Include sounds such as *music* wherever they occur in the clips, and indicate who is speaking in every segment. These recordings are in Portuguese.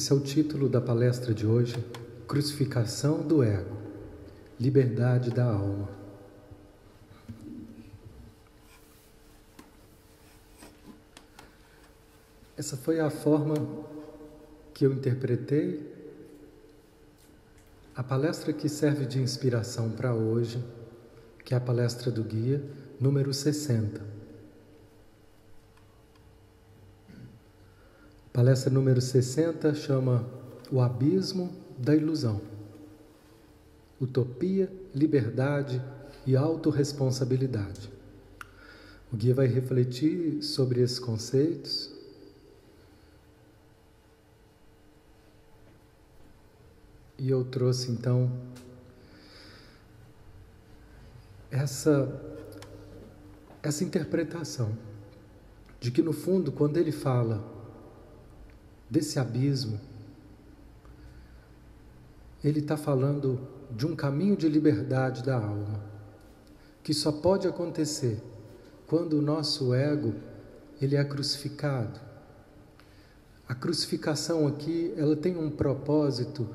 Speaker 1: Esse é o título da palestra de hoje: Crucificação do Ego, Liberdade da Alma. Essa foi a forma que eu interpretei. A palestra que serve de inspiração para hoje, que é a palestra do guia, número 60. Palestra número 60 chama O Abismo da Ilusão. Utopia, liberdade e autorresponsabilidade. O guia vai refletir sobre esses conceitos. E eu trouxe então essa essa interpretação de que no fundo quando ele fala desse abismo, ele está falando de um caminho de liberdade da alma, que só pode acontecer quando o nosso ego ele é crucificado. A crucificação aqui, ela tem um propósito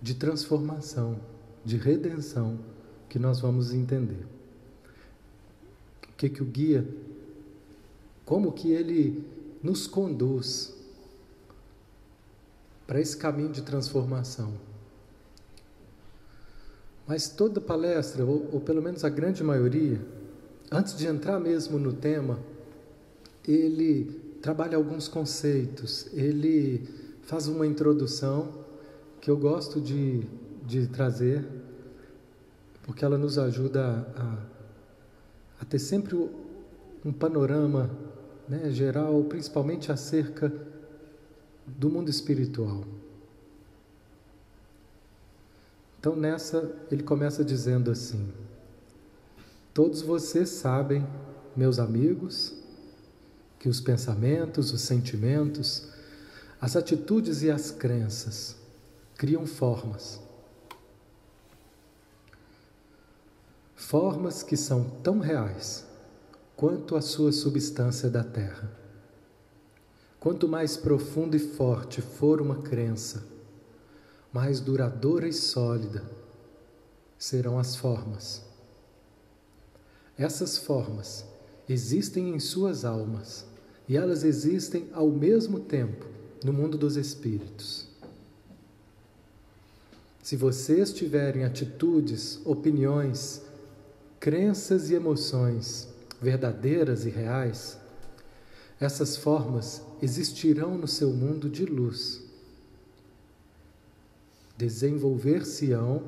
Speaker 1: de transformação, de redenção, que nós vamos entender. O que que o guia, como que ele nos conduz para esse caminho de transformação. Mas toda palestra, ou, ou, pelo menos a grande maioria, antes de entrar mesmo no tema, ele trabalha alguns conceitos, ele faz uma introdução que eu gosto de, de trazer, porque ela nos ajuda a, a ter sempre um panorama né, geral, principalmente acerca do mundo espiritual. Então, nessa, ele começa dizendo assim: Todos vocês sabem, meus amigos, que os pensamentos, os sentimentos, as atitudes e as crenças criam formas. Formas que são tão reais quanto a sua substância da terra. Quanto mais profunda e forte for uma crença, mais duradoura e sólida serão as formas. Essas formas existem em suas almas e elas existem ao mesmo tempo no mundo dos espíritos. Se vocês tiverem atitudes, opiniões, crenças e emoções verdadeiras e reais, essas formas existirão no seu mundo de luz. Desenvolver-se-ão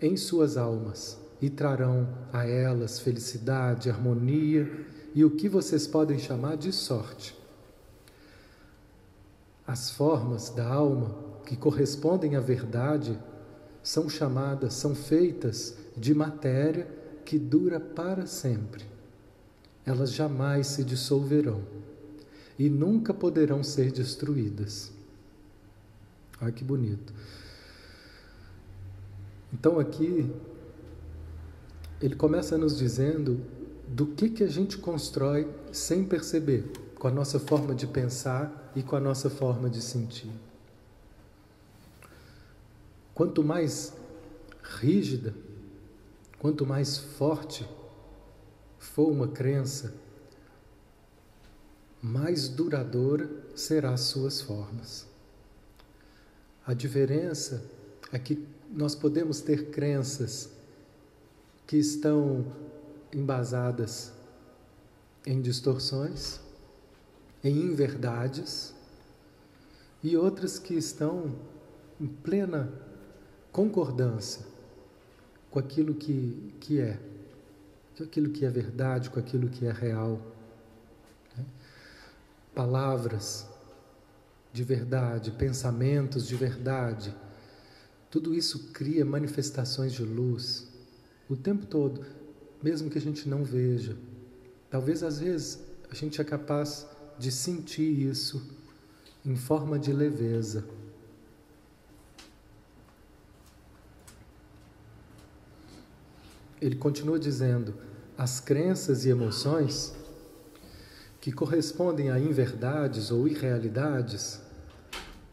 Speaker 1: em suas almas e trarão a elas felicidade, harmonia e o que vocês podem chamar de sorte. As formas da alma que correspondem à verdade são chamadas, são feitas de matéria que dura para sempre. Elas jamais se dissolverão e nunca poderão ser destruídas. Olha que bonito. Então aqui ele começa nos dizendo do que que a gente constrói sem perceber, com a nossa forma de pensar e com a nossa forma de sentir. Quanto mais rígida, quanto mais forte for uma crença, mais duradoura será as suas formas. A diferença é que nós podemos ter crenças que estão embasadas em distorções, em inverdades, e outras que estão em plena concordância com aquilo que, que é, com aquilo que é verdade, com aquilo que é real palavras de verdade, pensamentos de verdade. Tudo isso cria manifestações de luz o tempo todo, mesmo que a gente não veja. Talvez às vezes a gente é capaz de sentir isso em forma de leveza. Ele continua dizendo: as crenças e emoções que correspondem a inverdades ou irrealidades,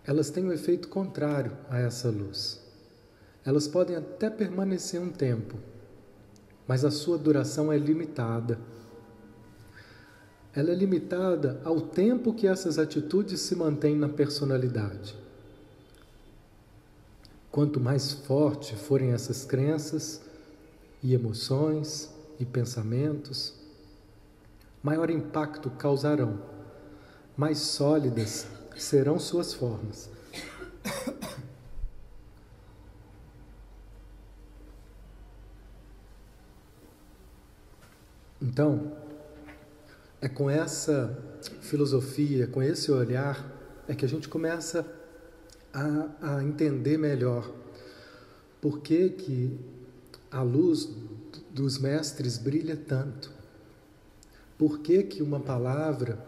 Speaker 1: elas têm um efeito contrário a essa luz. Elas podem até permanecer um tempo, mas a sua duração é limitada. Ela é limitada ao tempo que essas atitudes se mantêm na personalidade. Quanto mais forte forem essas crenças e emoções e pensamentos, maior impacto causarão, mais sólidas serão suas formas. Então, é com essa filosofia, com esse olhar, é que a gente começa a, a entender melhor por que, que a luz dos mestres brilha tanto. Por que, que uma palavra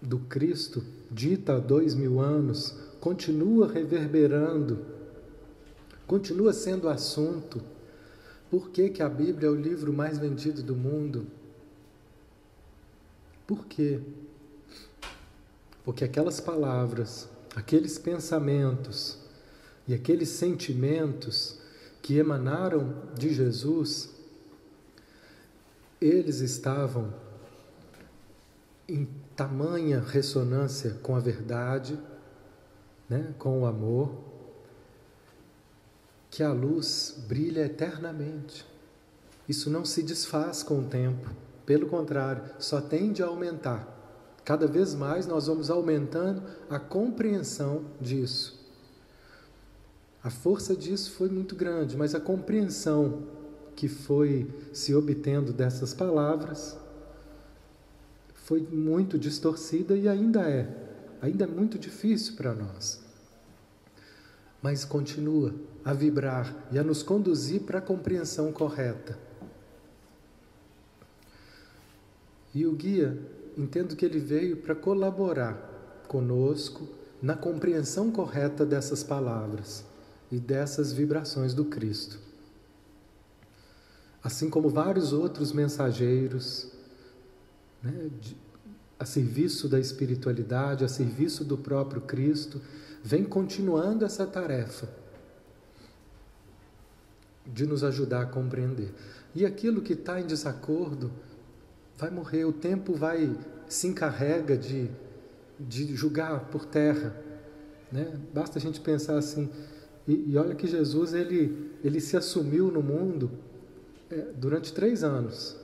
Speaker 1: do Cristo, dita há dois mil anos, continua reverberando, continua sendo assunto? Por que, que a Bíblia é o livro mais vendido do mundo? Por quê? Porque aquelas palavras aqueles pensamentos e aqueles sentimentos que emanaram de Jesus, eles estavam em tamanha ressonância com a verdade, né, com o amor, que a luz brilha eternamente. Isso não se desfaz com o tempo, pelo contrário, só tende a aumentar. Cada vez mais nós vamos aumentando a compreensão disso. A força disso foi muito grande, mas a compreensão que foi se obtendo dessas palavras foi muito distorcida e ainda é, ainda é muito difícil para nós. Mas continua a vibrar e a nos conduzir para a compreensão correta. E o guia entendo que ele veio para colaborar conosco na compreensão correta dessas palavras e dessas vibrações do Cristo. Assim como vários outros mensageiros, né, de, a serviço da espiritualidade, a serviço do próprio Cristo, vem continuando essa tarefa de nos ajudar a compreender. E aquilo que está em desacordo, vai morrer, o tempo vai se encarrega de, de julgar por terra. Né? Basta a gente pensar assim. E, e olha que Jesus ele, ele se assumiu no mundo é, durante três anos.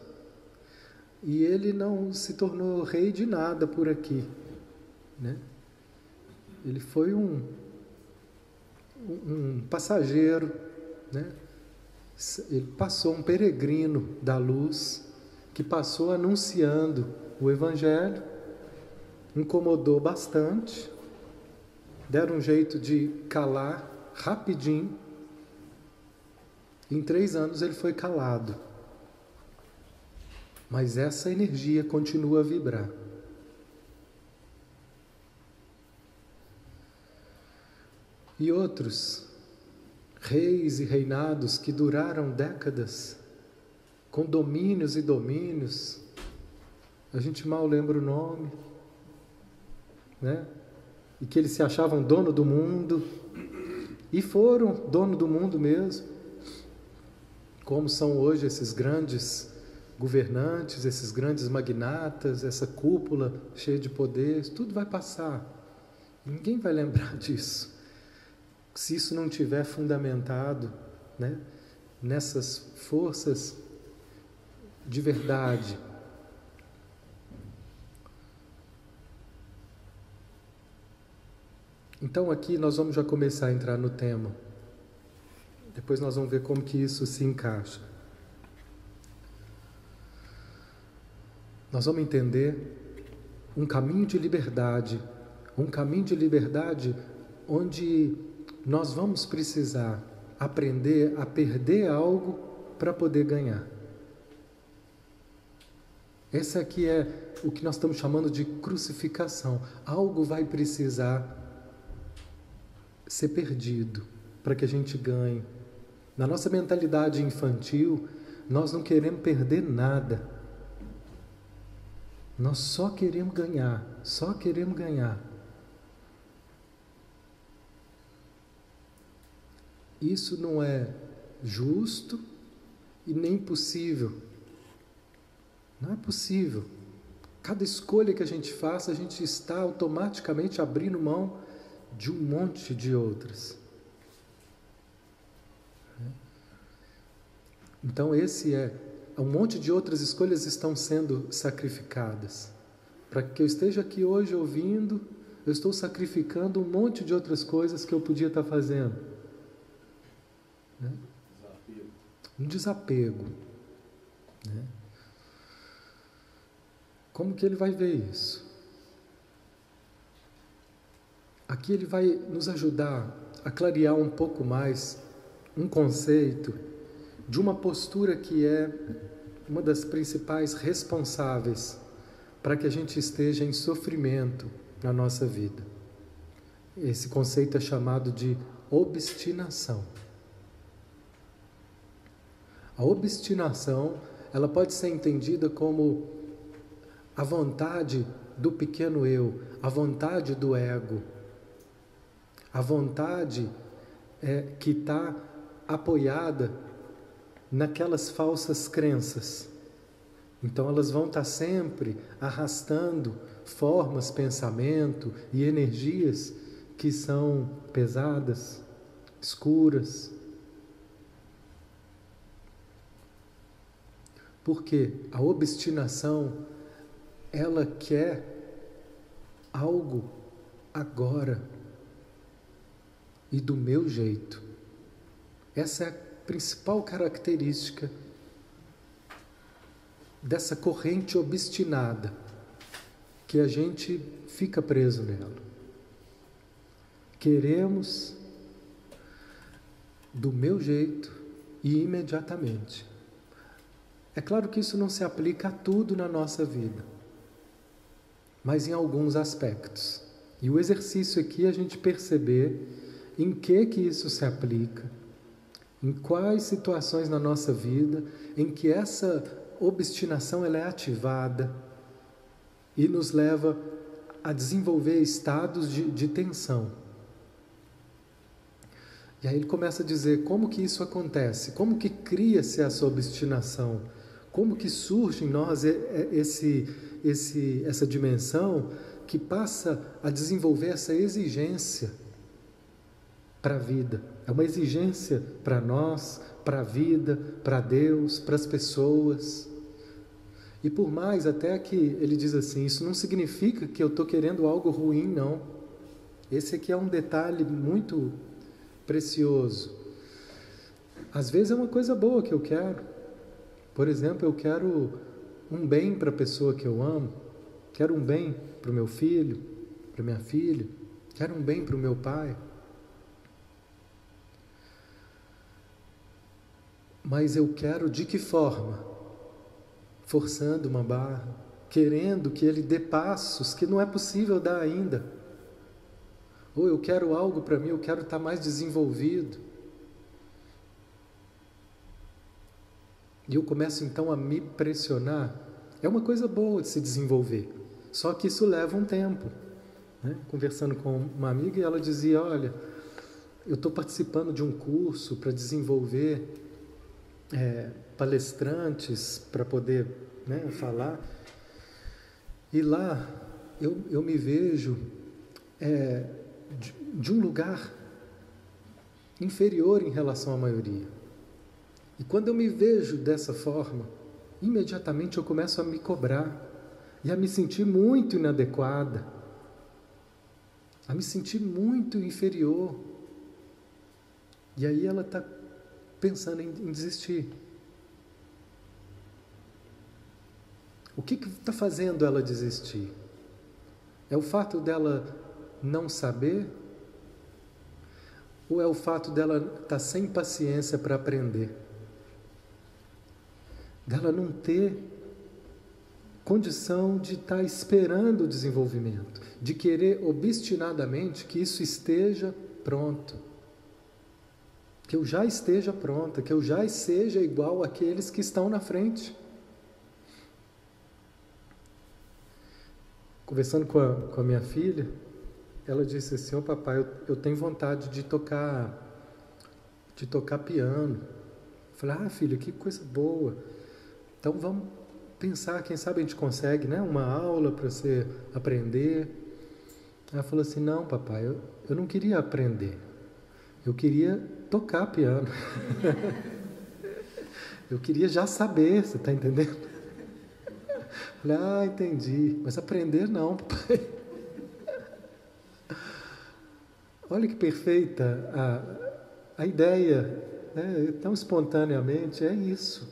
Speaker 1: E ele não se tornou rei de nada por aqui. Né? Ele foi um, um passageiro, né? ele passou um peregrino da luz que passou anunciando o Evangelho, incomodou bastante, deram um jeito de calar rapidinho. Em três anos ele foi calado. Mas essa energia continua a vibrar. E outros reis e reinados que duraram décadas com domínios e domínios. A gente mal lembra o nome, né? E que eles se achavam dono do mundo e foram dono do mundo mesmo. Como são hoje esses grandes governantes, esses grandes magnatas, essa cúpula cheia de poderes, tudo vai passar. Ninguém vai lembrar *laughs* disso. Se isso não tiver fundamentado, né, nessas forças de verdade. Então aqui nós vamos já começar a entrar no tema. Depois nós vamos ver como que isso se encaixa. Nós vamos entender um caminho de liberdade, um caminho de liberdade onde nós vamos precisar aprender a perder algo para poder ganhar. Essa aqui é o que nós estamos chamando de crucificação. Algo vai precisar ser perdido para que a gente ganhe. Na nossa mentalidade infantil, nós não queremos perder nada. Nós só queremos ganhar, só queremos ganhar. Isso não é justo e nem possível. Não é possível. Cada escolha que a gente faça, a gente está automaticamente abrindo mão de um monte de outras. Então, esse é um monte de outras escolhas estão sendo sacrificadas. Para que eu esteja aqui hoje ouvindo, eu estou sacrificando um monte de outras coisas que eu podia estar fazendo. Né? Um desapego. Né? Como que ele vai ver isso? Aqui ele vai nos ajudar a clarear um pouco mais um conceito de uma postura que é uma das principais responsáveis para que a gente esteja em sofrimento na nossa vida. Esse conceito é chamado de obstinação. A obstinação, ela pode ser entendida como a vontade do pequeno eu, a vontade do ego, a vontade é, que está apoiada naquelas falsas crenças. Então elas vão estar tá sempre arrastando formas, pensamento e energias que são pesadas, escuras. Porque a obstinação ela quer algo agora e do meu jeito. Essa é a principal característica dessa corrente obstinada que a gente fica preso nela. Queremos do meu jeito e imediatamente. É claro que isso não se aplica a tudo na nossa vida mas em alguns aspectos. E o exercício aqui é a gente perceber em que que isso se aplica, em quais situações na nossa vida em que essa obstinação ela é ativada e nos leva a desenvolver estados de, de tensão. E aí ele começa a dizer como que isso acontece, como que cria-se essa obstinação, como que surge em nós esse esse, essa dimensão que passa a desenvolver essa exigência para a vida. É uma exigência para nós, para a vida, para Deus, para as pessoas. E por mais até que ele diz assim, isso não significa que eu estou querendo algo ruim, não. Esse aqui é um detalhe muito precioso. Às vezes é uma coisa boa que eu quero. Por exemplo, eu quero um bem para a pessoa que eu amo, quero um bem para o meu filho, para minha filha, quero um bem para o meu pai. Mas eu quero de que forma? Forçando uma barra, querendo que ele dê passos que não é possível dar ainda. Ou eu quero algo para mim, eu quero estar mais desenvolvido. E eu começo então a me pressionar. É uma coisa boa de se desenvolver, só que isso leva um tempo. Né? Conversando com uma amiga, e ela dizia: Olha, eu estou participando de um curso para desenvolver é, palestrantes para poder né, falar, e lá eu, eu me vejo é, de, de um lugar inferior em relação à maioria. E quando eu me vejo dessa forma, imediatamente eu começo a me cobrar e a me sentir muito inadequada, a me sentir muito inferior. E aí ela está pensando em, em, desistir. O que está fazendo ela desistir? É o fato dela não saber? Ou é o fato dela estar tá sem paciência para aprender? dela não ter condição de estar tá esperando o desenvolvimento, de querer obstinadamente que isso esteja pronto. Que eu já esteja pronta, que eu já seja igual àqueles que estão na frente. Conversando com a, com a minha filha, ela disse assim: Ô oh, papai, eu, eu tenho vontade de tocar de tocar piano. Falei, ah, filho, que coisa boa. Então vamos pensar, quem sabe a gente consegue, né? Uma aula para você aprender. Ela falou assim, não, papai, eu, eu não queria aprender. Eu queria tocar piano. eu queria já saber, você está entendendo? Falei, ah, entendi. Mas aprender não, papai. Olha que perfeita a, a ideia né, tão espontaneamente, é isso.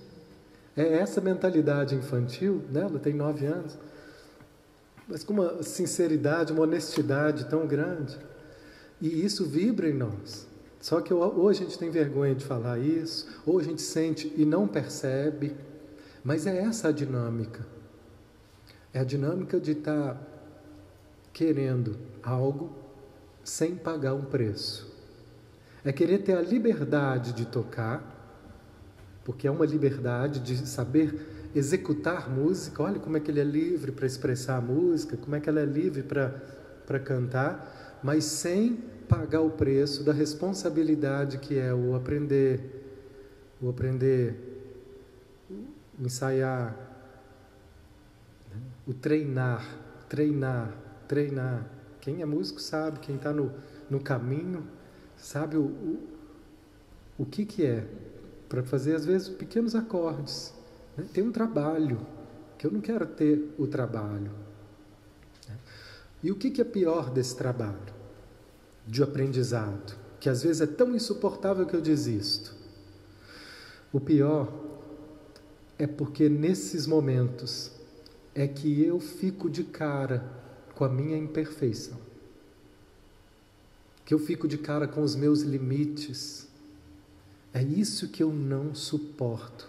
Speaker 1: É essa mentalidade infantil, né, ela tem nove anos, mas com uma sinceridade, uma honestidade tão grande. E isso vibra em nós. Só que ou a gente tem vergonha de falar isso, ou a gente sente e não percebe, mas é essa a dinâmica. É a dinâmica de estar tá querendo algo sem pagar um preço. É querer ter a liberdade de tocar, porque é uma liberdade de saber executar música. Olha como é que ele é livre para expressar a música, como é que ela é livre para cantar, mas sem pagar o preço da responsabilidade que é o aprender, o aprender, ensaiar, o treinar, treinar, treinar. Quem é músico sabe, quem está no, no caminho Sabe o, o, o que, que é? Para fazer, às vezes, pequenos acordes. Né? Tem um trabalho, que eu não quero ter o trabalho. Né? E o que, que é pior desse trabalho? De aprendizado, que às vezes é tão insuportável que eu desisto. O pior é porque nesses momentos é que eu fico de cara com a minha imperfeição que eu fico de cara com os meus limites. É isso que eu não suporto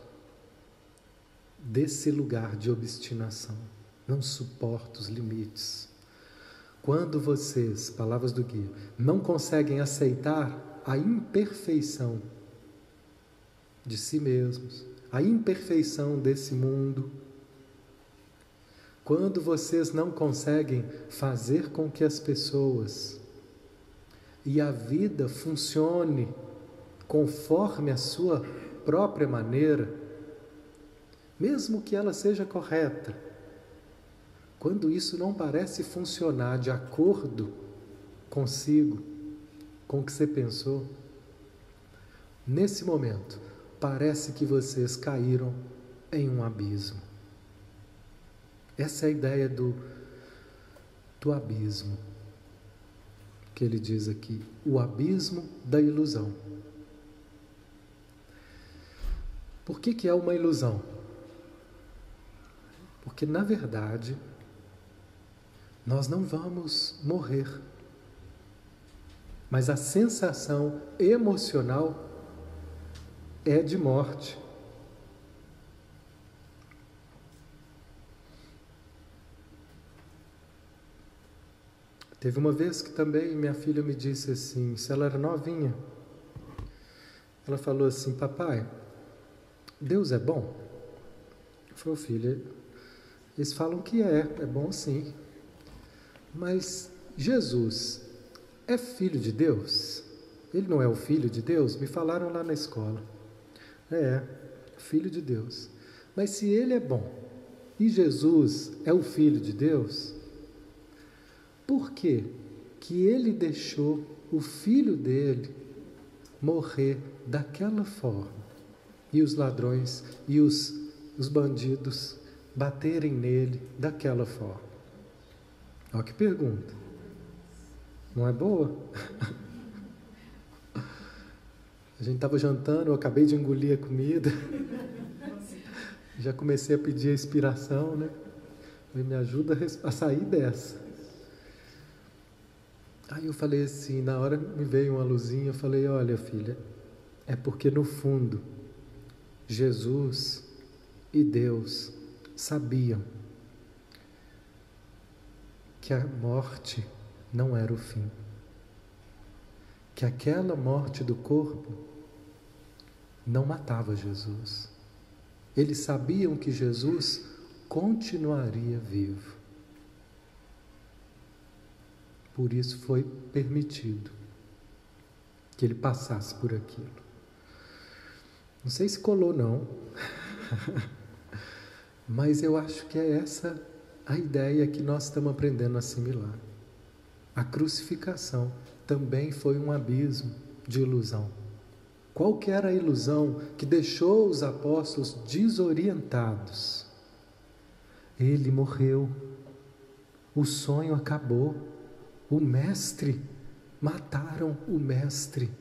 Speaker 1: desse lugar de obstinação. Não suporto os limites. Quando vocês, palavras do guia, não conseguem aceitar a imperfeição de si mesmos, a imperfeição desse mundo, quando vocês não conseguem fazer com que as pessoas e a vida funcione conforme a sua própria maneira, mesmo que ela seja correta, quando isso não parece funcionar de acordo consigo, com o que você pensou, nesse momento parece que vocês caíram em um abismo. Essa é a ideia do, do abismo que ele diz aqui: o abismo da ilusão. Por que, que é uma ilusão? Porque, na verdade, nós não vamos morrer, mas a sensação emocional é de morte. Teve uma vez que também minha filha me disse assim, se ela era novinha, ela falou assim, papai, Deus é bom? Eu falei, filha, eles falam que é, é bom sim. Mas Jesus é filho de Deus? Ele não é o filho de Deus? Me falaram lá na escola. É, filho de Deus. Mas se ele é bom e Jesus é o filho de Deus, por quê? Que ele deixou o filho dele morrer daquela forma e os ladrões e os, os bandidos baterem nele daquela forma. Olha que pergunta. Não é boa? A gente estava jantando, eu acabei de engolir a comida. Já comecei a pedir a inspiração, né? Me ajuda a sair dessa. Aí eu falei assim, na hora me veio uma luzinha, eu falei, olha filha, é porque no fundo Jesus e Deus sabiam que a morte não era o fim. Que aquela morte do corpo não matava Jesus. Eles sabiam que Jesus continuaria vivo. Por isso foi permitido que ele passasse por aquilo. Não sei se colou, não. *laughs* Mas eu acho que é essa a ideia que nós estamos aprendendo a assimilar. A crucificação também foi um abismo de ilusão. Qual que era a ilusão que deixou os apóstolos desorientados? Ele morreu. O sonho acabou. O mestre mataram o mestre.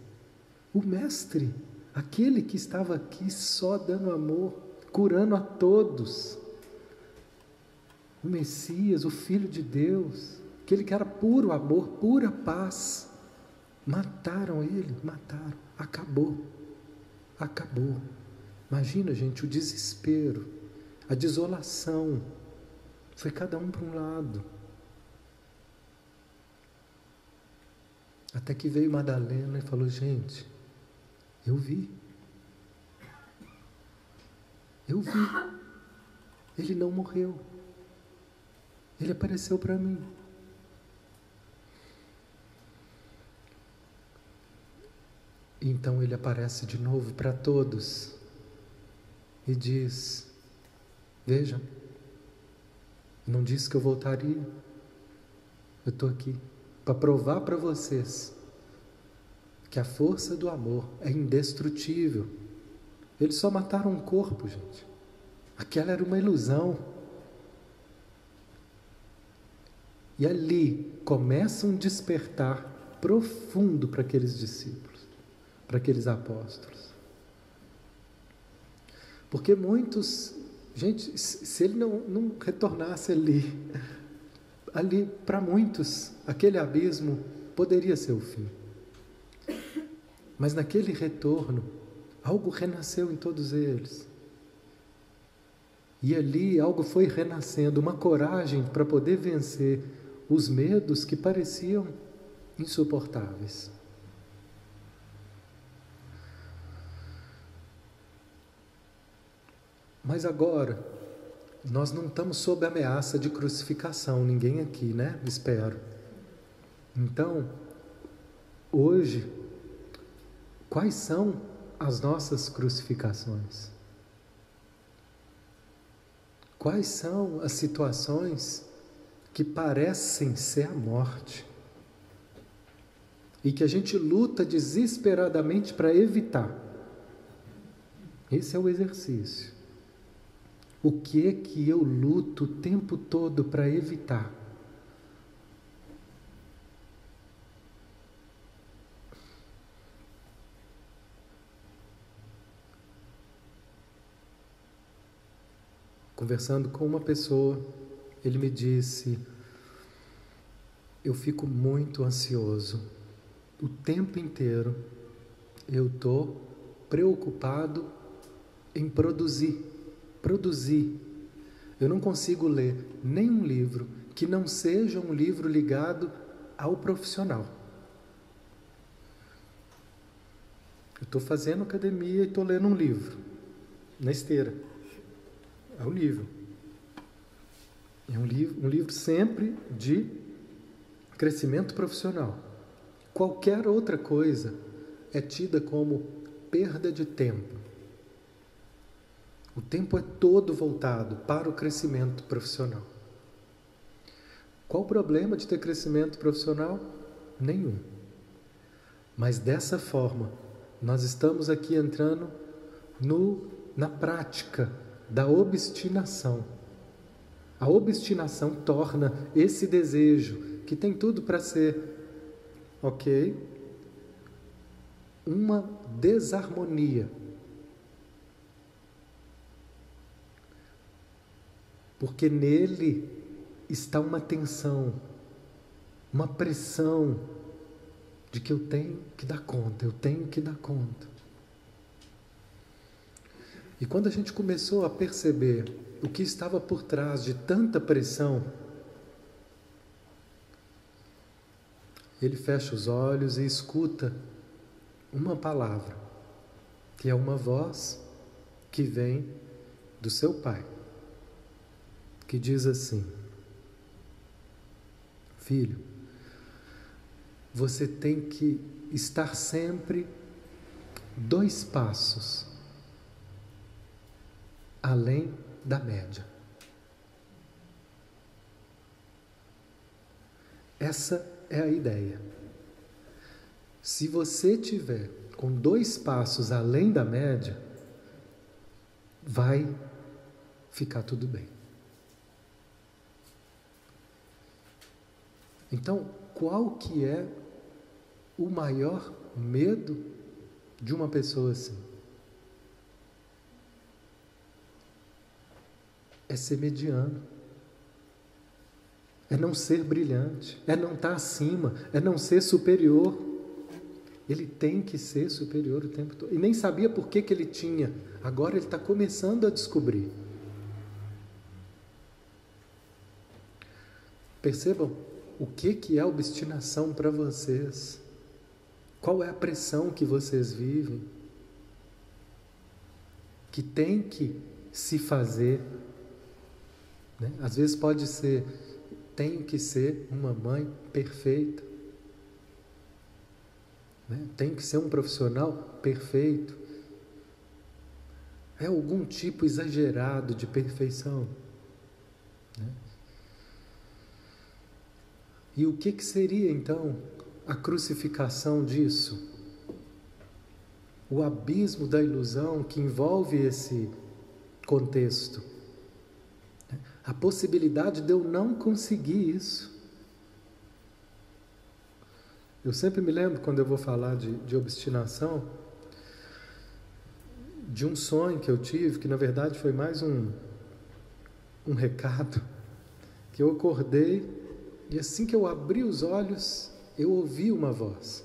Speaker 1: O mestre, aquele que estava aqui só dando amor, curando a todos. O Messias, o Filho de Deus, aquele que era puro amor, pura paz. Mataram ele, mataram, acabou, acabou. Imagina, gente, o desespero, a desolação. Foi cada um para um lado. Até que veio Madalena e falou: Gente, eu vi. Eu vi. Ele não morreu. Ele apareceu para mim. Então ele aparece de novo para todos e diz: Vejam, não disse que eu voltaria. Eu estou aqui para provar para vocês que a força do amor é indestrutível. Eles só mataram um corpo, gente. Aquela era uma ilusão. E ali começa um despertar profundo para aqueles discípulos, para aqueles apóstolos. Porque muitos, gente, se ele não, não retornasse ali, ali para muitos, aquele abismo poderia ser o fim. Mas naquele retorno, algo renasceu em todos eles. E ali algo foi renascendo, uma coragem para poder vencer os medos que pareciam insuportáveis. Mas agora, nós não estamos sob ameaça de crucificação, ninguém aqui, né? Espero. Então, hoje, quais são as nossas crucificações? Quais são as situações que parecem ser a morte e que a gente luta desesperadamente para evitar. Esse é o exercício. O que é que eu luto o tempo todo para evitar? Conversando com uma pessoa ele me disse: Eu fico muito ansioso. O tempo inteiro eu estou preocupado em produzir. Produzir. Eu não consigo ler nenhum livro que não seja um livro ligado ao profissional. Eu estou fazendo academia e estou lendo um livro na esteira. É o nível. É um livro, um livro sempre de crescimento profissional. Qualquer outra coisa é tida como perda de tempo. O tempo é todo voltado para o crescimento profissional. Qual o problema de ter crescimento profissional? Nenhum. Mas dessa forma, nós estamos aqui entrando no, na prática da obstinação a obstinação torna esse desejo, que tem tudo para ser ok, uma desarmonia. Porque nele está uma tensão, uma pressão de que eu tenho que dar conta, eu tenho que dar conta. E quando a gente começou a perceber o que estava por trás de tanta pressão, ele fecha os olhos e escuta uma palavra, que é uma voz que vem do seu pai, que diz assim: Filho, você tem que estar sempre dois passos além da média. Essa é a ideia. Se você tiver com dois passos além da média, vai ficar tudo bem. Então, qual que é o maior medo de uma pessoa assim? É ser mediano. É não ser brilhante, é não estar acima, é não ser superior. Ele tem que ser superior o tempo todo. E nem sabia por que, que ele tinha. Agora ele está começando a descobrir. Percebam o que, que é obstinação para vocês. Qual é a pressão que vocês vivem? Que tem que se fazer. Né? Às vezes pode ser, tem que ser uma mãe perfeita. Né? Tem que ser um profissional perfeito. É algum tipo exagerado de perfeição. Né? E o que, que seria então a crucificação disso? O abismo da ilusão que envolve esse contexto. A possibilidade de eu não conseguir isso. Eu sempre me lembro, quando eu vou falar de, de obstinação, de um sonho que eu tive, que na verdade foi mais um, um recado, que eu acordei e assim que eu abri os olhos, eu ouvi uma voz.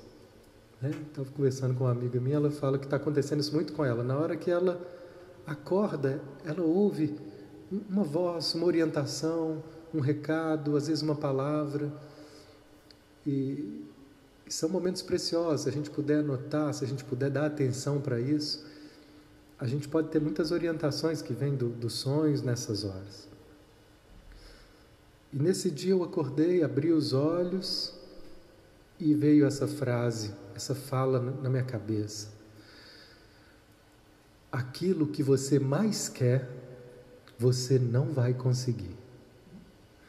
Speaker 1: Estava né? conversando com uma amiga minha, ela fala que está acontecendo isso muito com ela. Na hora que ela acorda, ela ouve uma voz, uma orientação, um recado, às vezes uma palavra. E, são momentos preciosos, se a gente puder anotar, se a gente puder dar atenção para isso, a gente pode ter muitas orientações que vêm do, dos sonhos nessas horas. E nesse dia eu acordei, abri os olhos e veio essa frase, essa fala na minha cabeça. Aquilo que você mais quer, você não vai conseguir.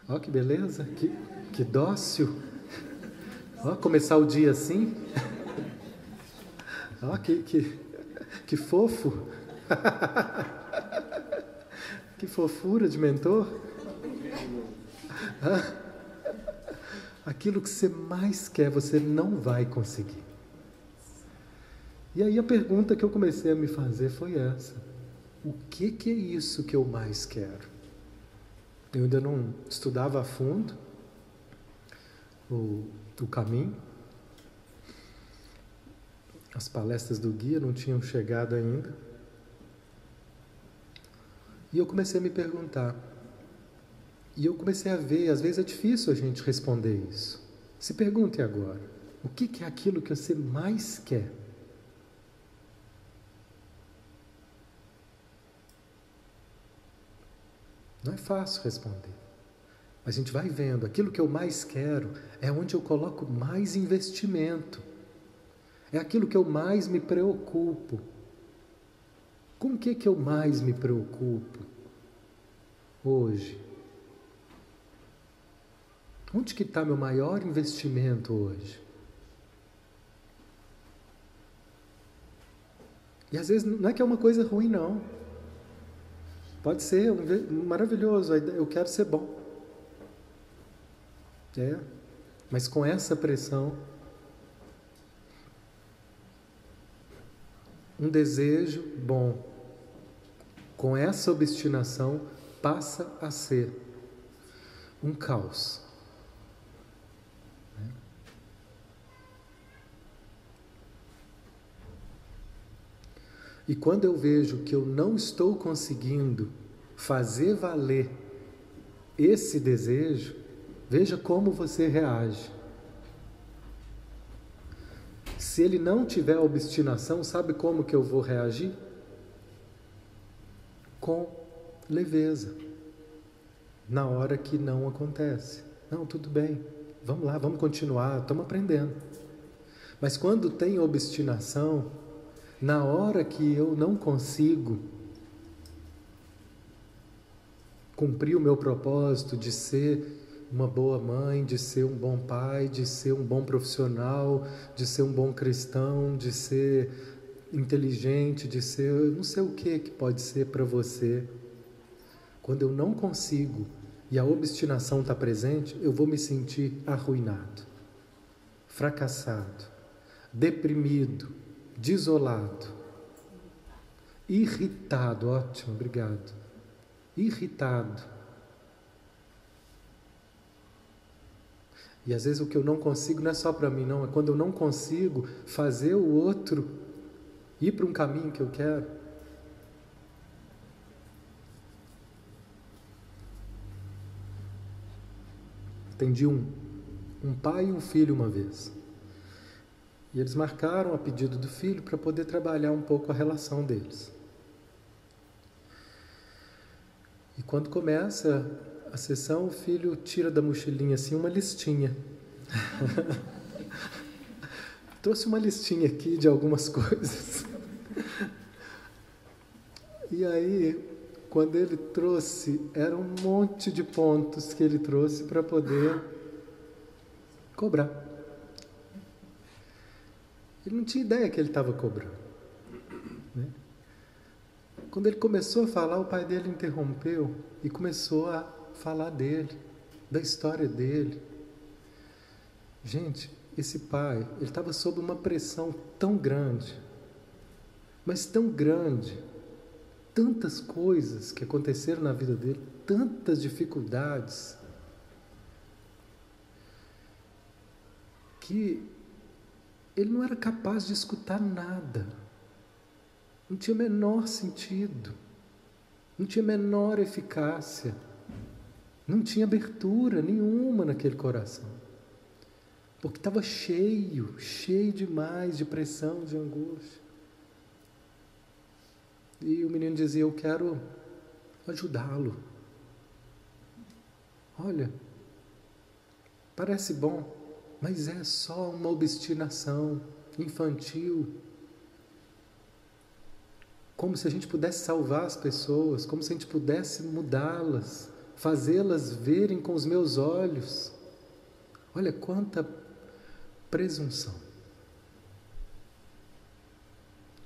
Speaker 1: Olha que beleza, que, que dócil. Ó, começar o dia assim. Ó, que, que, que fofo. *laughs* que fofura de mentor. Aquilo que você mais quer, você não vai conseguir. E aí a pergunta que eu comecei a me fazer foi essa: o que, que é isso que eu mais quero? Eu ainda não estudava a fundo o do caminho. As palestras do guia não tinham chegado ainda. E eu comecei a me perguntar. E eu comecei a ver, às vezes é difícil a gente responder isso. Se pergunte agora: o que é aquilo que você mais quer? Não é fácil responder. Mas a gente vai vendo, aquilo que eu mais quero é onde eu coloco mais investimento. É aquilo que eu mais me preocupo. Com o que, que eu mais me preocupo hoje? Onde que está meu maior investimento hoje? E às vezes não é que é uma coisa ruim, não. Pode ser maravilhoso, eu quero ser bom. É, mas com essa pressão, um desejo bom, com essa obstinação, passa a ser um caos. E quando eu vejo que eu não estou conseguindo fazer valer esse desejo, Veja como você reage. Se ele não tiver obstinação, sabe como que eu vou reagir? Com leveza. Na hora que não acontece. Não, tudo bem. Vamos lá, vamos continuar, estamos aprendendo. Mas quando tem obstinação, na hora que eu não consigo, cumprir o meu propósito de ser uma boa mãe, de ser um bom pai, de ser um bom profissional, de ser um bom cristão, de ser inteligente, de ser não sei o que que pode ser para você. Quando eu não consigo e a obstinação está presente, eu vou me sentir arruinado, fracassado, deprimido, desolado, irritado. Ótimo, obrigado. Irritado. E às vezes o que eu não consigo não é só para mim, não, é quando eu não consigo fazer o outro ir para um caminho que eu quero. Atendi um, um pai e um filho uma vez. E eles marcaram a pedido do filho para poder trabalhar um pouco a relação deles. E quando começa a sessão, o filho tira da mochilinha assim uma listinha. *laughs* Trouxe uma listinha aqui de algumas coisas. e aí, quando ele trouxe, era um monte de pontos que ele trouxe para poder cobrar. Ele não tinha ideia que ele estava cobrando. Né? Quando ele começou a falar, o pai dele interrompeu e começou a falar dele, da história dele. Gente, esse pai, ele estava sob uma pressão tão grande, mas tão grande, tantas coisas que aconteceram na vida dele, tantas dificuldades, que ele não era capaz de escutar nada. Não tinha menor sentido, não tinha menor eficácia. Não tinha abertura nenhuma naquele coração. Porque estava cheio, cheio demais de pressão, de angústia. E o menino dizia: Eu quero ajudá-lo. Olha, parece bom, mas é só uma obstinação infantil. Como se a gente pudesse salvar as pessoas, como se a gente pudesse mudá-las fazê-las verem com os meus olhos. Olha quanta presunção.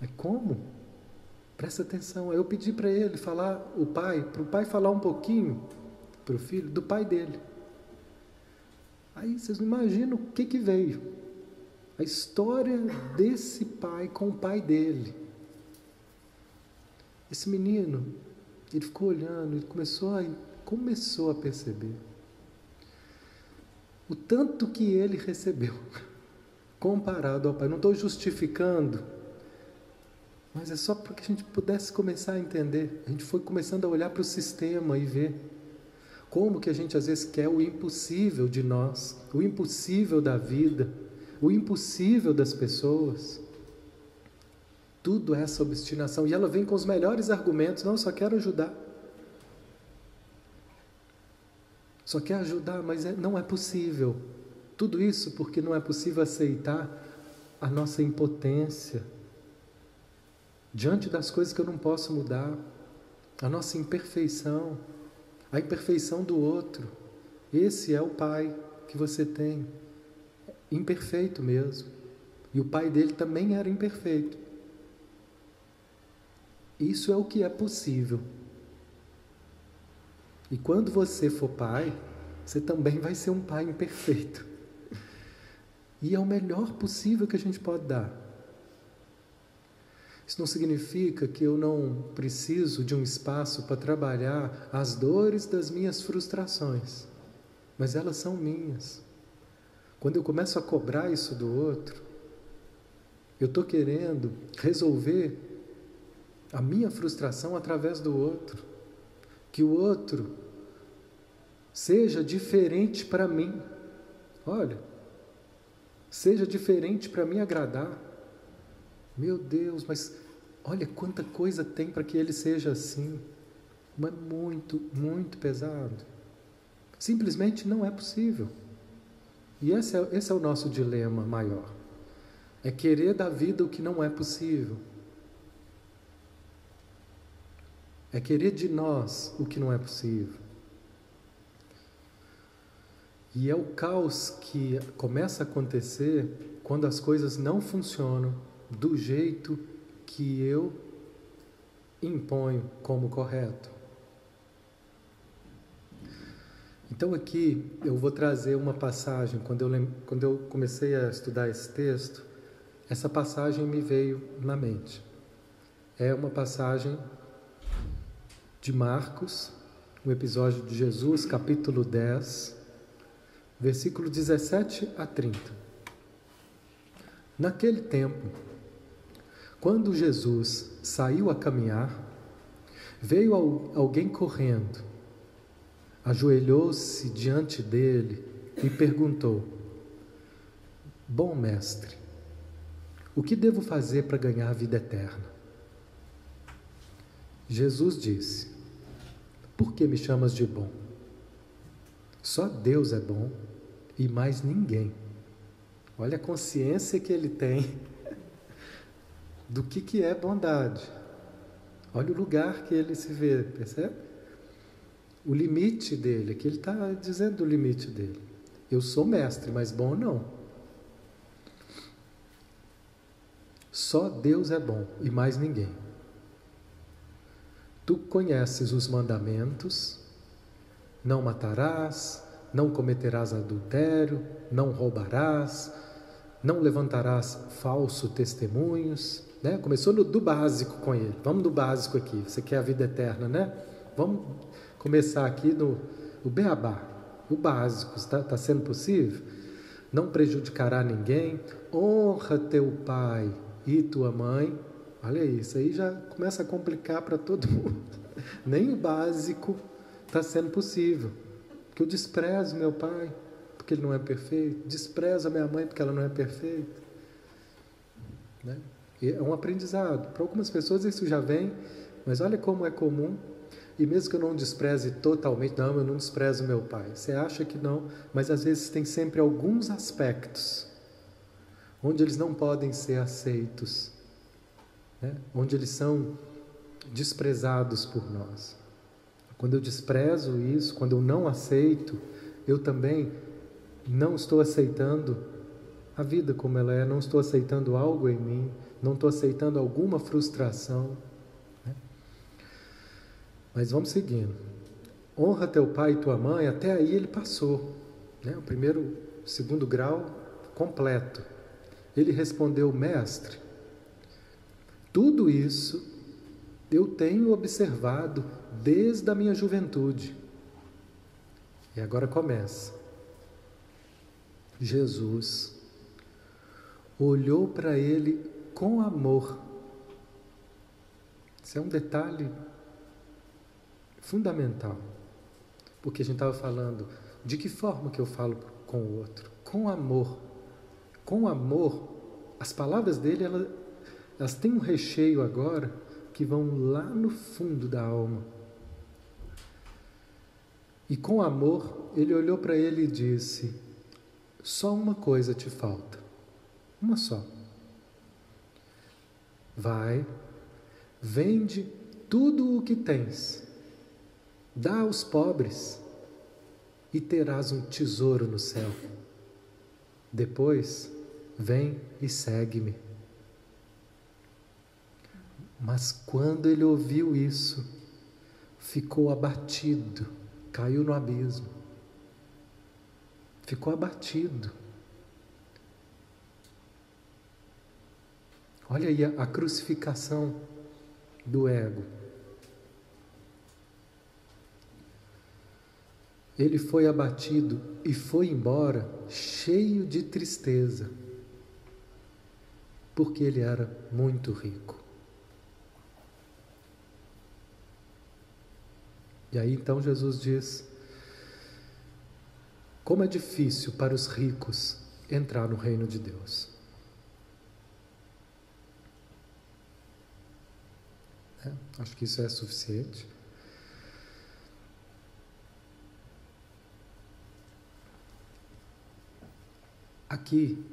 Speaker 1: É como? Presta atenção. Eu pedi para ele falar, o pai, para o pai falar um pouquinho para o filho do pai dele. Aí vocês não imaginam o que, que veio. A história desse pai com o pai dele. Esse menino, ele ficou olhando, ele começou a começou a perceber o tanto que ele recebeu *laughs* comparado ao Pai. Não estou justificando, mas é só para que a gente pudesse começar a entender. A gente foi começando a olhar para o sistema e ver como que a gente às vezes quer o impossível de nós, o impossível da vida, o impossível das pessoas. Tudo é essa obstinação. E ela vem com os melhores argumentos. Não, só quero ajudar. Só quer ajudar, mas é, não é possível. Tudo isso porque não é possível aceitar a nossa impotência diante das coisas que eu não posso mudar, a nossa imperfeição, a imperfeição do outro. Esse é o pai que você tem, imperfeito mesmo. E o pai dele também era imperfeito. Isso é o que é possível. E quando você for pai, você também vai ser um pai imperfeito. E é o melhor possível que a gente pode dar. Isso não significa que eu não preciso de um espaço para trabalhar as dores das minhas frustrações, mas elas são minhas. Quando eu começo a cobrar isso do outro, eu estou querendo resolver a minha frustração através do outro que o outro seja diferente para mim. Olha, seja diferente para me agradar. Meu Deus, mas olha quanta coisa tem para que ele seja assim. Mas muito, muito pesado. Simplesmente não é possível. E esse é, esse é o nosso dilema maior. É querer da vida o que não é possível. É querer de nós o que não é possível. E é o caos que começa a acontecer quando as coisas não funcionam do jeito que eu imponho como correto. Então aqui eu vou trazer uma passagem, quando eu, quando eu comecei a estudar esse texto, essa passagem me veio na mente. É uma passagem de Marcos, o episódio de Jesus, capítulo 10, versículo 17 a 30. Naquele tempo, quando Jesus saiu a caminhar, veio alguém correndo, ajoelhou-se diante dele e perguntou: Bom mestre, o que devo fazer para ganhar a vida eterna? Jesus disse: Por que me chamas de bom? Só Deus é bom e mais ninguém. Olha a consciência que ele tem do que, que é bondade. Olha o lugar que ele se vê, percebe? O limite dele, que ele está dizendo o limite dele. Eu sou mestre, mas bom não. Só Deus é bom e mais ninguém. Tu conheces os mandamentos: não matarás, não cometerás adultério, não roubarás, não levantarás falso testemunhos. Né? Começou no, do básico com ele. Vamos do básico aqui. Você quer a vida eterna, né? Vamos começar aqui no o beabá, o básico. Está tá sendo possível? Não prejudicará ninguém. Honra teu pai e tua mãe. Olha isso aí já começa a complicar para todo mundo. *laughs* Nem o básico está sendo possível que eu desprezo meu pai porque ele não é perfeito, desprezo a minha mãe porque ela não é perfeita. Né? É um aprendizado. Para algumas pessoas isso já vem, mas olha como é comum. E mesmo que eu não despreze totalmente, não, eu não desprezo meu pai. Você acha que não, mas às vezes tem sempre alguns aspectos onde eles não podem ser aceitos, né? onde eles são desprezados por nós. Quando eu desprezo isso, quando eu não aceito, eu também não estou aceitando a vida como ela é, não estou aceitando algo em mim, não estou aceitando alguma frustração. Né? Mas vamos seguindo. Honra teu pai e tua mãe, até aí ele passou. Né? O primeiro, segundo grau completo. Ele respondeu, mestre, tudo isso eu tenho observado desde a minha juventude. E agora começa. Jesus olhou para ele com amor. Isso é um detalhe fundamental. Porque a gente estava falando de que forma que eu falo com o outro? Com amor. Com amor, as palavras dele, elas, elas têm um recheio agora que vão lá no fundo da alma. E com amor, ele olhou para ele e disse: Só uma coisa te falta. Uma só. Vai, vende tudo o que tens, dá aos pobres e terás um tesouro no céu. Depois, vem e segue-me. Mas quando ele ouviu isso, ficou abatido, caiu no abismo. Ficou abatido. Olha aí a, a crucificação do ego. Ele foi abatido e foi embora cheio de tristeza, porque ele era muito rico. E aí então Jesus diz: como é difícil para os ricos entrar no reino de Deus. É, acho que isso é suficiente. Aqui,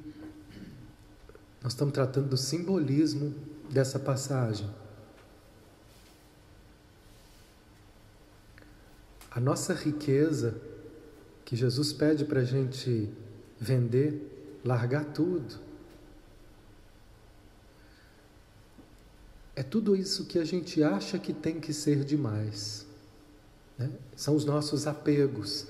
Speaker 1: nós estamos tratando do simbolismo dessa passagem. A nossa riqueza que Jesus pede para a gente vender, largar tudo. É tudo isso que a gente acha que tem que ser demais. Né? São os nossos apegos,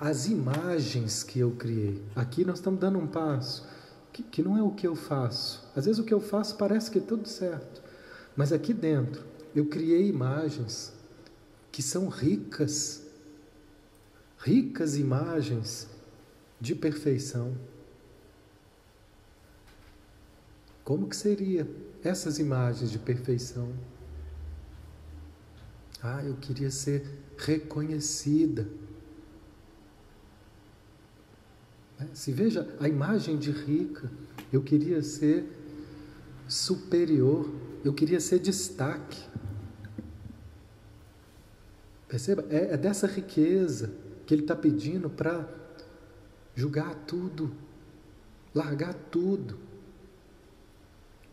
Speaker 1: as imagens que eu criei. Aqui nós estamos dando um passo que, que não é o que eu faço. Às vezes o que eu faço parece que é tudo certo, mas aqui dentro eu criei imagens que são ricas, ricas imagens de perfeição. Como que seria essas imagens de perfeição? Ah, eu queria ser reconhecida. Né? Se veja a imagem de rica, eu queria ser superior, eu queria ser destaque. Perceba, é, é dessa riqueza que ele está pedindo para julgar tudo, largar tudo,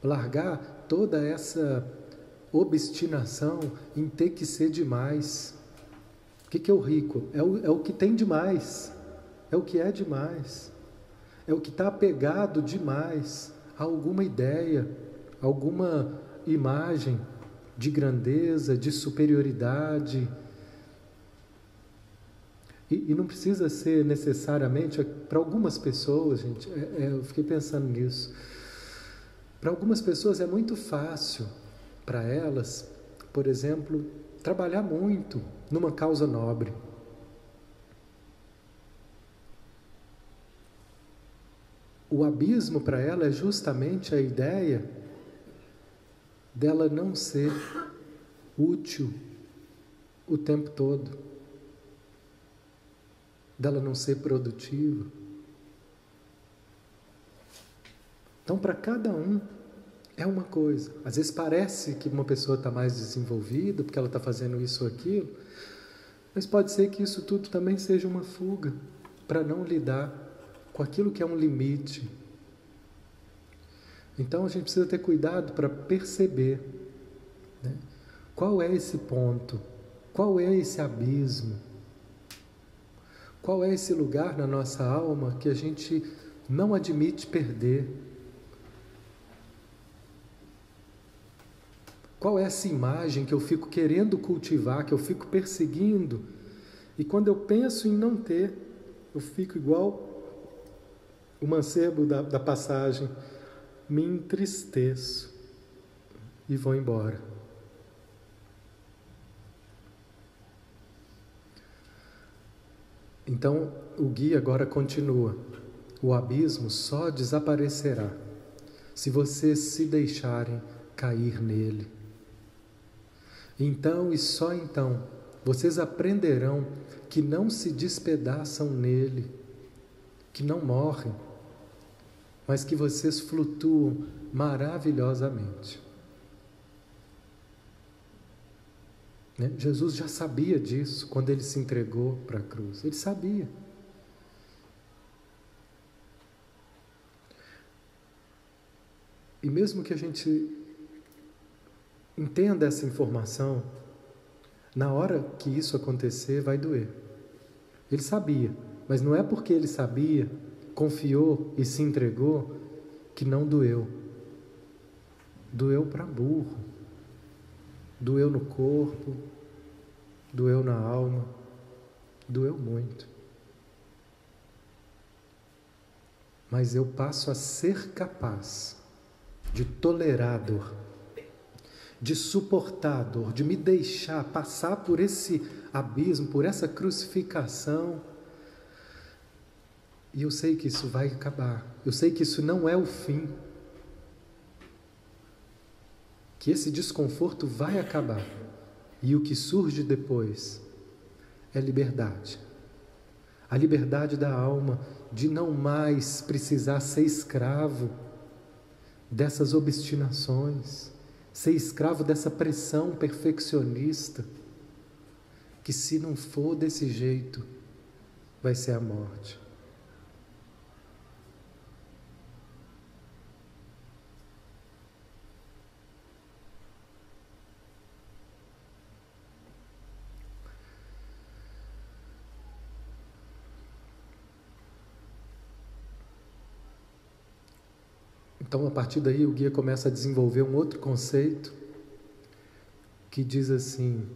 Speaker 1: largar toda essa obstinação em ter que ser demais. O que, é o rico? É o, é o que tem demais, é o que é demais, é o que está apegado demais a alguma ideia, alguma imagem de grandeza, de superioridade. E, e não precisa ser necessariamente, para algumas pessoas, gente, é, é, eu fiquei pensando nisso. Para algumas pessoas é muito fácil, para elas, por exemplo, trabalhar muito numa causa nobre. O abismo para ela é justamente a ideia dela não ser útil o tempo todo, dela não ser produtiva. Então, para cada um, é uma coisa. Às vezes parece que uma pessoa está mais desenvolvida porque ela está fazendo isso ou aquilo, mas pode ser que isso tudo também seja uma fuga para não lidar com aquilo que é um limite. Então a gente precisa ter cuidado para perceber né? qual é esse ponto, qual é esse abismo, qual é esse lugar na nossa alma que a gente não admite perder. Qual é essa imagem que eu fico querendo cultivar, que eu fico perseguindo? E quando eu penso em não ter, eu fico igual o mancebo da, da passagem, me entristeço e vou embora. Então o guia agora continua: o abismo só desaparecerá se vocês se deixarem cair nele. Então e só então vocês aprenderão que não se despedaçam nele, que não morrem, mas que vocês flutuam maravilhosamente. Né? Jesus já sabia disso quando ele se entregou para a cruz, ele sabia. E mesmo que a gente Entenda essa informação. Na hora que isso acontecer, vai doer. Ele sabia, mas não é porque ele sabia, confiou e se entregou, que não doeu. Doeu para burro, doeu no corpo, doeu na alma, doeu muito. Mas eu passo a ser capaz de tolerar a dor de suportar a dor, de me deixar passar por esse abismo, por essa crucificação. E eu sei que isso vai acabar, eu sei que isso não é o fim, que esse desconforto vai acabar, e o que surge depois é liberdade. A liberdade da alma de não mais precisar ser escravo dessas obstinações ser escravo dessa pressão perfeccionista, que se não for desse jeito, vai ser a morte. Então, a partir daí, o guia começa a desenvolver um outro conceito que diz assim: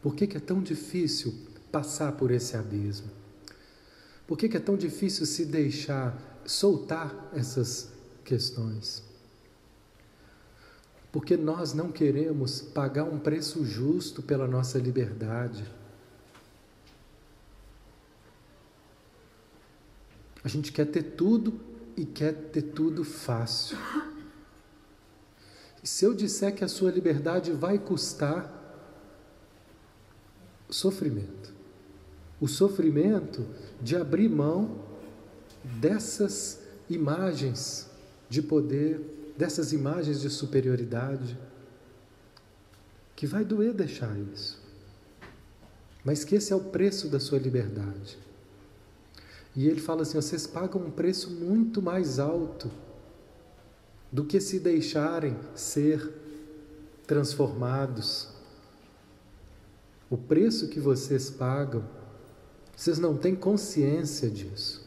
Speaker 1: por que, que é tão difícil passar por esse abismo? Por que, que é tão difícil se deixar soltar essas questões? Porque nós não queremos pagar um preço justo pela nossa liberdade. A gente quer ter tudo e quer ter tudo fácil. E se eu disser que a sua liberdade vai custar sofrimento, o sofrimento de abrir mão dessas imagens de poder, dessas imagens de superioridade, que vai doer deixar isso, mas que esse é o preço da sua liberdade. E ele fala assim: vocês pagam um preço muito mais alto do que se deixarem ser transformados. O preço que vocês pagam, vocês não têm consciência disso,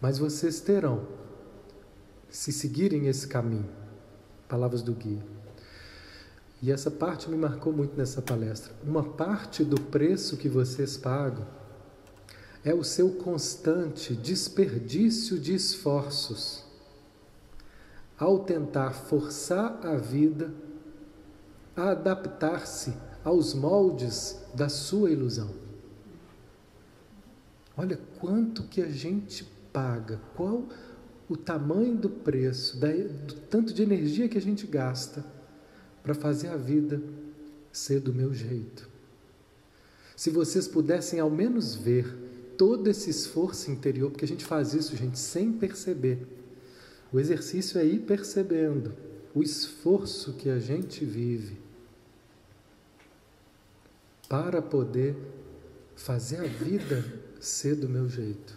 Speaker 1: mas vocês terão, se seguirem esse caminho. Palavras do guia. E essa parte me marcou muito nessa palestra. Uma parte do preço que vocês pagam é o seu constante desperdício de esforços ao tentar forçar a vida a adaptar-se aos moldes da sua ilusão. Olha quanto que a gente paga, qual o tamanho do preço, do tanto de energia que a gente gasta para fazer a vida ser do meu jeito. Se vocês pudessem ao menos ver todo esse esforço interior, porque a gente faz isso, gente, sem perceber. O exercício é ir percebendo o esforço que a gente vive para poder fazer a vida ser do meu jeito.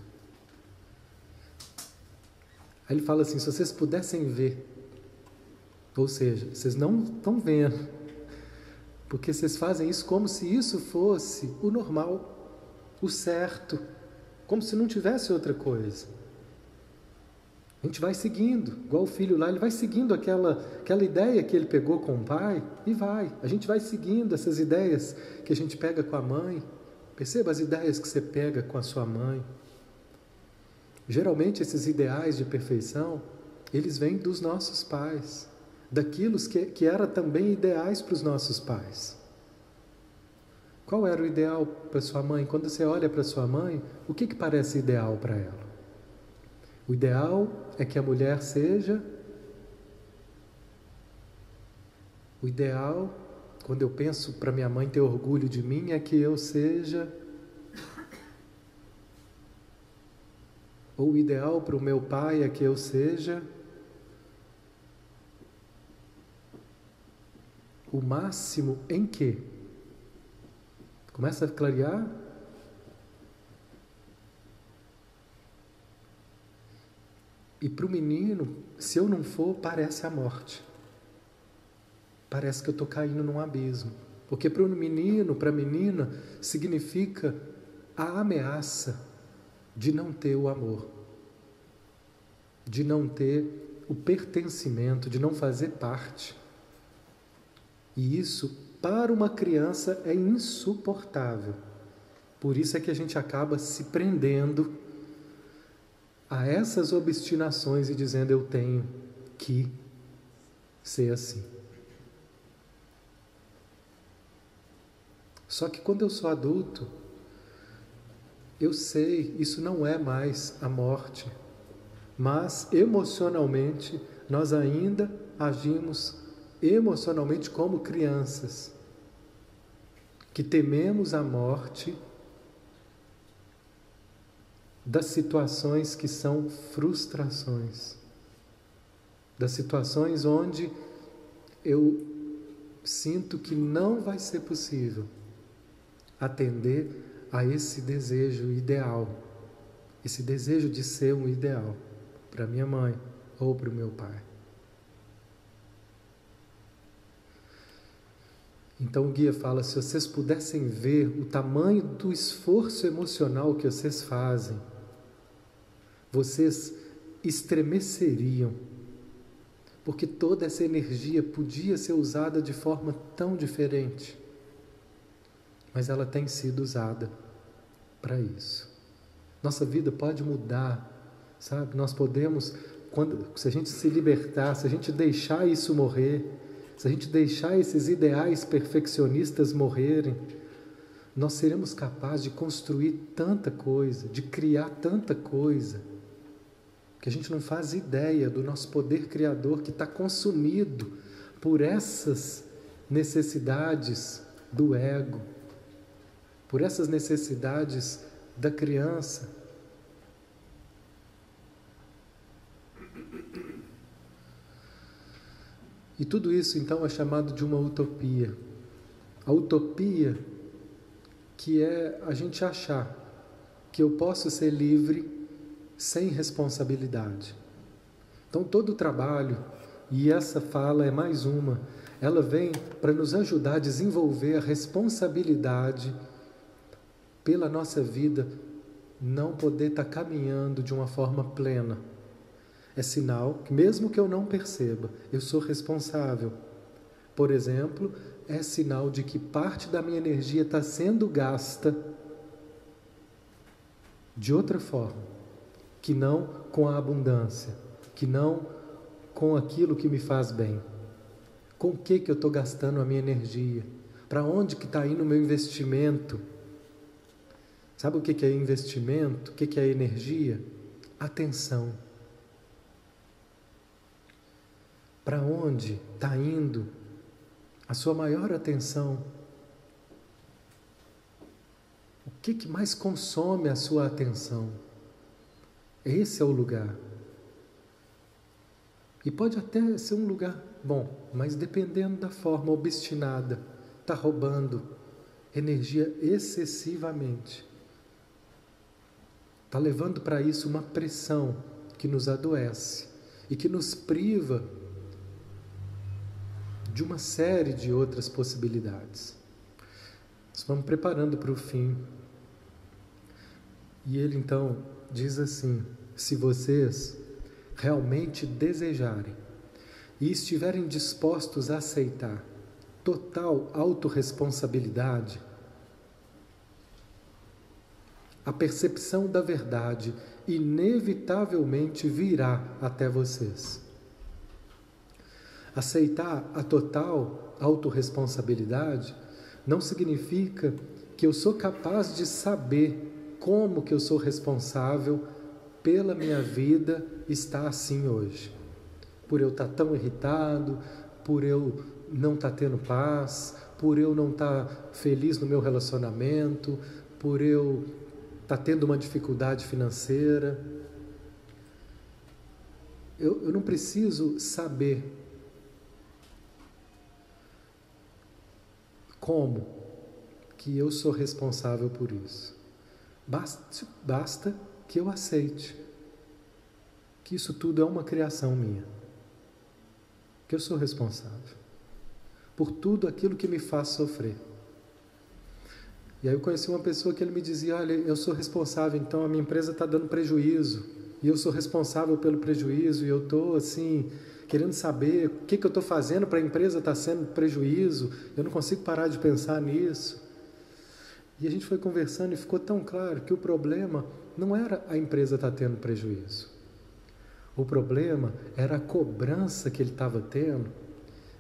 Speaker 1: Aí ele fala assim: se vocês pudessem ver, ou seja, vocês não estão vendo, porque vocês fazem isso como se isso fosse o normal o certo, como se não tivesse outra coisa. A gente vai seguindo, igual o filho lá, ele vai seguindo aquela, aquela ideia que ele pegou com o pai e vai. A gente vai seguindo essas ideias que a gente pega com a mãe. Perceba as ideias que você pega com a sua mãe. Geralmente esses ideais de perfeição, eles vêm dos nossos pais, daquilo que, que era também ideais para os nossos pais. Qual era o ideal para sua mãe? Quando você olha para sua mãe, o que, que parece ideal para ela? O ideal é que a mulher seja. O ideal, quando eu penso para minha mãe ter orgulho de mim, é que eu seja. Ou o ideal para o meu pai é que eu seja. O máximo em quê? Começa a clarear. E para o menino, se eu não for, parece a morte. Parece que eu estou caindo num abismo. Porque para o menino, para a menina, significa a ameaça de não ter o amor, de não ter o pertencimento, de não fazer parte. E isso para uma criança é insuportável. Por isso é que a gente acaba se prendendo a essas obstinações e dizendo eu tenho que ser assim. Só que quando eu sou adulto, eu sei, isso não é mais a morte, mas emocionalmente nós ainda agimos emocionalmente como crianças, que tememos a morte das situações que são frustrações, das situações onde eu sinto que não vai ser possível atender a esse desejo ideal, esse desejo de ser um ideal para minha mãe ou para o meu pai. Então o guia fala: se vocês pudessem ver o tamanho do esforço emocional que vocês fazem, vocês estremeceriam porque toda essa energia podia ser usada de forma tão diferente, mas ela tem sido usada para isso. Nossa vida pode mudar, sabe? Nós podemos, quando, se a gente se libertar, se a gente deixar isso morrer, se a gente deixar esses ideais perfeccionistas morrerem, nós seremos capazes de construir tanta coisa, de criar tanta coisa que a gente não faz ideia do nosso poder criador que está consumido por essas necessidades do ego, por essas necessidades da criança. E tudo isso então é chamado de uma utopia. A utopia que é a gente achar que eu posso ser livre sem responsabilidade. Então, todo o trabalho, e essa fala é mais uma, ela vem para nos ajudar a desenvolver a responsabilidade pela nossa vida não poder estar tá caminhando de uma forma plena. É sinal que, mesmo que eu não perceba, eu sou responsável. Por exemplo, é sinal de que parte da minha energia está sendo gasta de outra forma que não com a abundância, que não com aquilo que me faz bem. Com o que, que eu estou gastando a minha energia? Para onde que está indo o meu investimento? Sabe o que, que é investimento? O que, que é energia? Atenção. Para onde está indo a sua maior atenção? O que, que mais consome a sua atenção? Esse é o lugar. E pode até ser um lugar bom, mas dependendo da forma obstinada, está roubando energia excessivamente. Está levando para isso uma pressão que nos adoece e que nos priva de uma série de outras possibilidades. Nós vamos preparando para o fim. E ele então diz assim: se vocês realmente desejarem e estiverem dispostos a aceitar total autorresponsabilidade, a percepção da verdade inevitavelmente virá até vocês. Aceitar a total autorresponsabilidade não significa que eu sou capaz de saber como que eu sou responsável pela minha vida está assim hoje. Por eu estar tão irritado, por eu não estar tendo paz, por eu não estar feliz no meu relacionamento, por eu estar tendo uma dificuldade financeira. Eu, eu não preciso saber como que eu sou responsável por isso. Basta, basta que eu aceite que isso tudo é uma criação minha, que eu sou responsável por tudo aquilo que me faz sofrer. E aí eu conheci uma pessoa que ele me dizia: Olha, eu sou responsável, então a minha empresa está dando prejuízo, e eu sou responsável pelo prejuízo, e eu estou assim, querendo saber o que, que eu estou fazendo para a empresa estar tá sendo prejuízo, eu não consigo parar de pensar nisso. E a gente foi conversando e ficou tão claro que o problema não era a empresa estar tá tendo prejuízo. O problema era a cobrança que ele estava tendo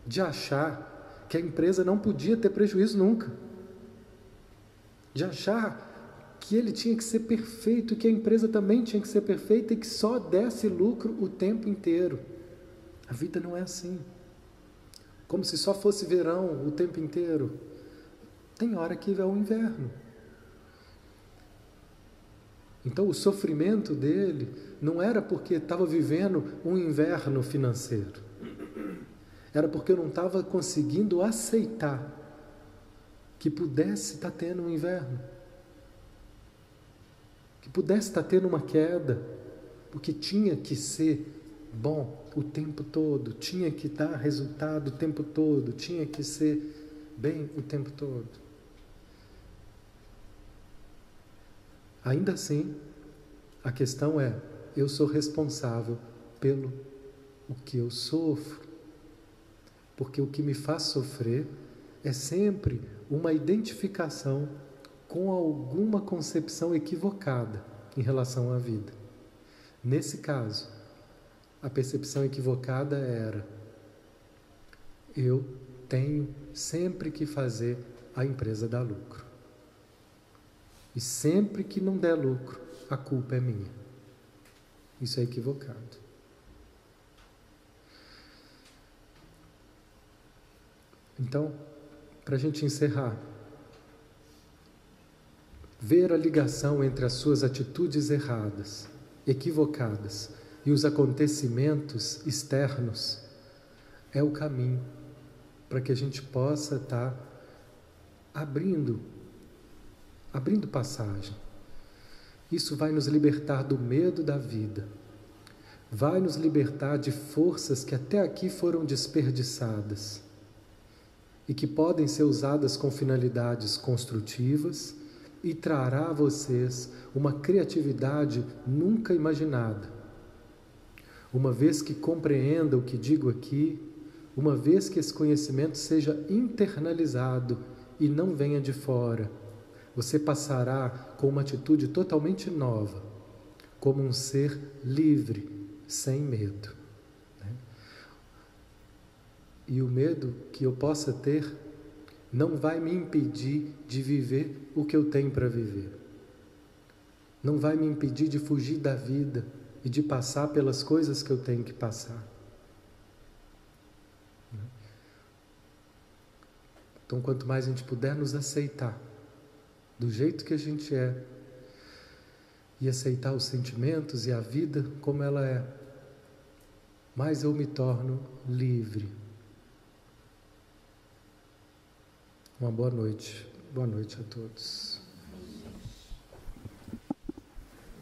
Speaker 1: de achar que a empresa não podia ter prejuízo nunca. De achar que ele tinha que ser perfeito que a empresa também tinha que ser perfeita e que só desse lucro o tempo inteiro. A vida não é assim. Como se só fosse verão o tempo inteiro. Tem hora que é o inverno. Então o sofrimento dele não era porque estava vivendo um inverno financeiro. Era porque eu não estava conseguindo aceitar que pudesse estar tá tendo um inverno. Que pudesse estar tá tendo uma queda. Porque tinha que ser bom o tempo todo, tinha que dar resultado o tempo todo, tinha que ser bem o tempo todo. Ainda assim, a questão é: eu sou responsável pelo o que eu sofro, porque o que me faz sofrer é sempre uma identificação com alguma concepção equivocada em relação à vida. Nesse caso, a percepção equivocada era: eu tenho sempre que fazer a empresa dar lucro. E sempre que não der lucro, a culpa é minha. Isso é equivocado. Então, para a gente encerrar, ver a ligação entre as suas atitudes erradas, equivocadas e os acontecimentos externos é o caminho para que a gente possa estar tá abrindo, abrindo passagem. Isso vai nos libertar do medo da vida, vai nos libertar de forças que até aqui foram desperdiçadas e que podem ser usadas com finalidades construtivas e trará a vocês uma criatividade nunca imaginada. Uma vez que compreenda o que digo aqui, uma vez que esse conhecimento seja internalizado e não venha de fora, você passará com uma atitude totalmente nova, como um ser livre, sem medo. Né? E o medo que eu possa ter não vai me impedir de viver o que eu tenho para viver. Não vai me impedir de fugir da vida e de passar pelas coisas que eu tenho que passar. Então, quanto mais a gente puder nos aceitar do jeito que a gente é e aceitar os sentimentos e a vida como ela é, mais eu me torno livre. Uma boa noite. Boa noite a todos.